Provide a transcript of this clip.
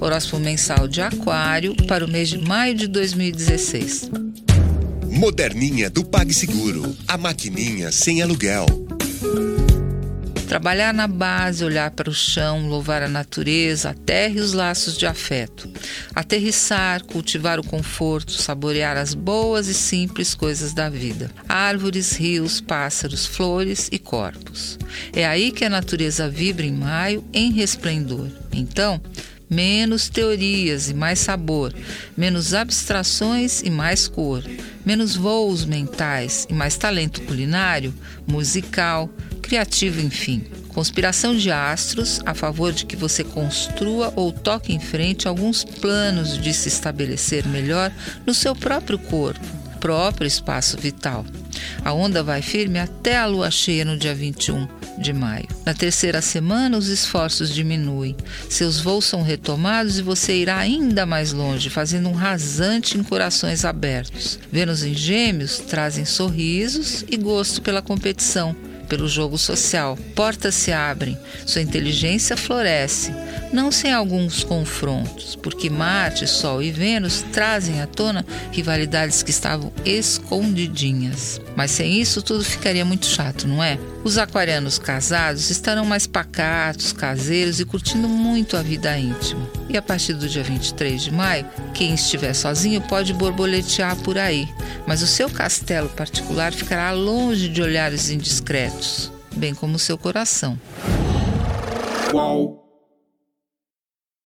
Horóscopo mensal de Aquário para o mês de maio de 2016. Moderninha do PagSeguro. A maquininha sem aluguel. Trabalhar na base, olhar para o chão, louvar a natureza, a terra e os laços de afeto. Aterrissar, cultivar o conforto, saborear as boas e simples coisas da vida. Árvores, rios, pássaros, flores e corpos. É aí que a natureza vibra em maio em resplendor. Então, menos teorias e mais sabor, menos abstrações e mais cor, menos voos mentais e mais talento culinário, musical, criativo, enfim. Conspiração de astros a favor de que você construa ou toque em frente alguns planos de se estabelecer melhor no seu próprio corpo, próprio espaço vital. A onda vai firme até a lua cheia no dia 21 de maio. Na terceira semana, os esforços diminuem, seus voos são retomados e você irá ainda mais longe, fazendo um rasante em corações abertos. Vênus em Gêmeos trazem sorrisos e gosto pela competição pelo jogo social. Portas se abrem, sua inteligência floresce, não sem alguns confrontos, porque Marte, Sol e Vênus trazem à tona rivalidades que estavam escondidinhas. Mas sem isso tudo ficaria muito chato, não é? Os aquarianos casados estarão mais pacatos, caseiros e curtindo muito a vida íntima. E a partir do dia 23 de maio, quem estiver sozinho pode borboletear por aí, mas o seu castelo particular ficará longe de olhares indiscretos, bem como o seu coração.